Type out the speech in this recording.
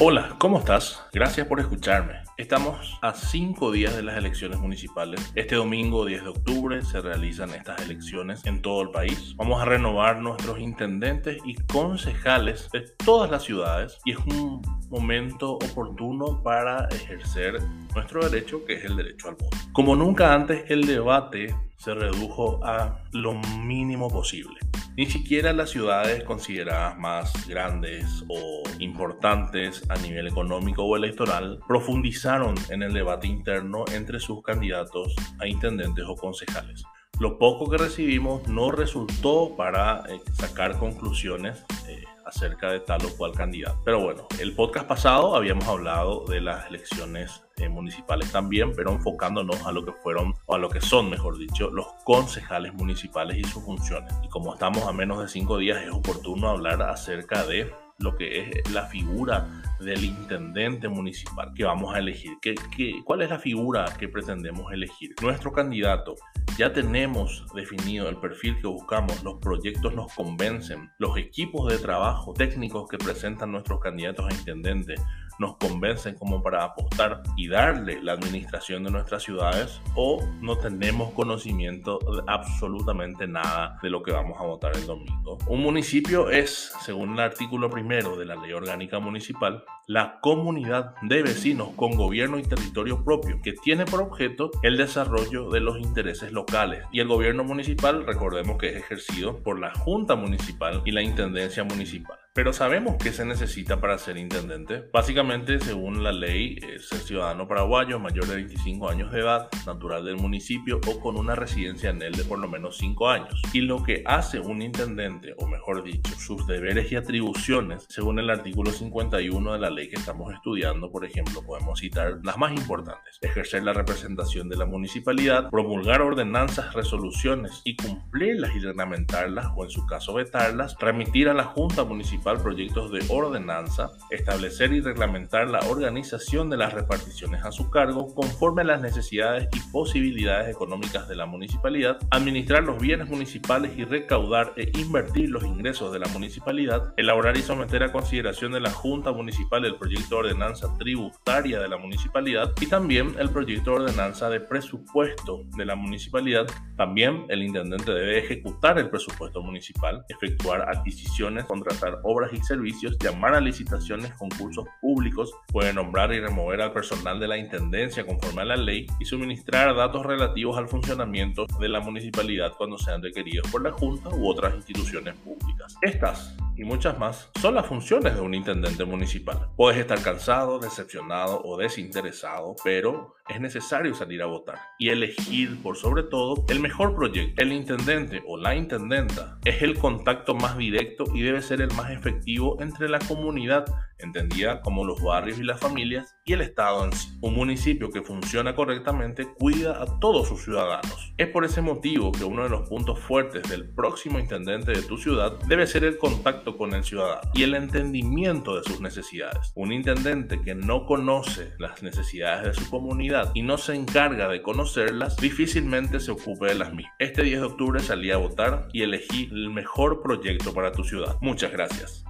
Hola, ¿cómo estás? Gracias por escucharme. Estamos a cinco días de las elecciones municipales. Este domingo 10 de octubre se realizan estas elecciones en todo el país. Vamos a renovar nuestros intendentes y concejales de todas las ciudades y es un momento oportuno para ejercer nuestro derecho, que es el derecho al voto. Como nunca antes, el debate se redujo a lo mínimo posible. Ni siquiera las ciudades consideradas más grandes o importantes a nivel económico o electoral profundizaron en el debate interno entre sus candidatos a intendentes o concejales. Lo poco que recibimos no resultó para eh, sacar conclusiones eh, acerca de tal o cual candidato. Pero bueno, el podcast pasado habíamos hablado de las elecciones eh, municipales también, pero enfocándonos a lo que fueron, o a lo que son, mejor dicho, los concejales municipales y sus funciones. Y como estamos a menos de cinco días, es oportuno hablar acerca de lo que es la figura del intendente municipal que vamos a elegir. ¿Qué, qué, cuál es la figura que pretendemos elegir? Nuestro candidato ya tenemos definido el perfil que buscamos, los proyectos nos convencen, los equipos de trabajo técnicos que presentan nuestros candidatos a intendente nos convencen como para apostar y darle la administración de nuestras ciudades o no tenemos conocimiento de absolutamente nada de lo que vamos a votar el domingo. Un municipio es, según el artículo primero de la Ley Orgánica Municipal, la comunidad de vecinos con gobierno y territorio propio que tiene por objeto el desarrollo de los intereses locales y el gobierno municipal recordemos que es ejercido por la junta municipal y la intendencia municipal pero sabemos qué se necesita para ser intendente. Básicamente, según la ley, es el ciudadano paraguayo mayor de 25 años de edad, natural del municipio o con una residencia en él de por lo menos 5 años. Y lo que hace un intendente, o mejor dicho, sus deberes y atribuciones, según el artículo 51 de la ley que estamos estudiando, por ejemplo, podemos citar las más importantes. Ejercer la representación de la municipalidad, promulgar ordenanzas, resoluciones y cumplirlas y reglamentarlas, o en su caso vetarlas, remitir a la Junta Municipal proyectos de ordenanza, establecer y reglamentar la organización de las reparticiones a su cargo conforme a las necesidades y posibilidades económicas de la municipalidad, administrar los bienes municipales y recaudar e invertir los ingresos de la municipalidad, elaborar y someter a consideración de la Junta Municipal el proyecto de ordenanza tributaria de la municipalidad y también el proyecto de ordenanza de presupuesto de la municipalidad. También el intendente debe ejecutar el presupuesto municipal, efectuar adquisiciones, contratar obras y servicios, llamar a licitaciones, concursos públicos, puede nombrar y remover al personal de la Intendencia conforme a la ley y suministrar datos relativos al funcionamiento de la municipalidad cuando sean requeridos por la Junta u otras instituciones públicas. Estas y muchas más son las funciones de un intendente municipal. Puedes estar cansado, decepcionado o desinteresado, pero es necesario salir a votar y elegir por sobre todo el mejor proyecto. El intendente o la intendenta es el contacto más directo y debe ser el más efectivo entre la comunidad, entendida como los barrios y las familias, y el Estado en sí. Un municipio que funciona correctamente cuida a todos sus ciudadanos. Es por ese motivo que uno de los puntos fuertes del próximo intendente de tu ciudad debe ser el con el ciudadano y el entendimiento de sus necesidades. Un intendente que no conoce las necesidades de su comunidad y no se encarga de conocerlas, difícilmente se ocupe de las mismas. Este 10 de octubre salí a votar y elegí el mejor proyecto para tu ciudad. Muchas gracias.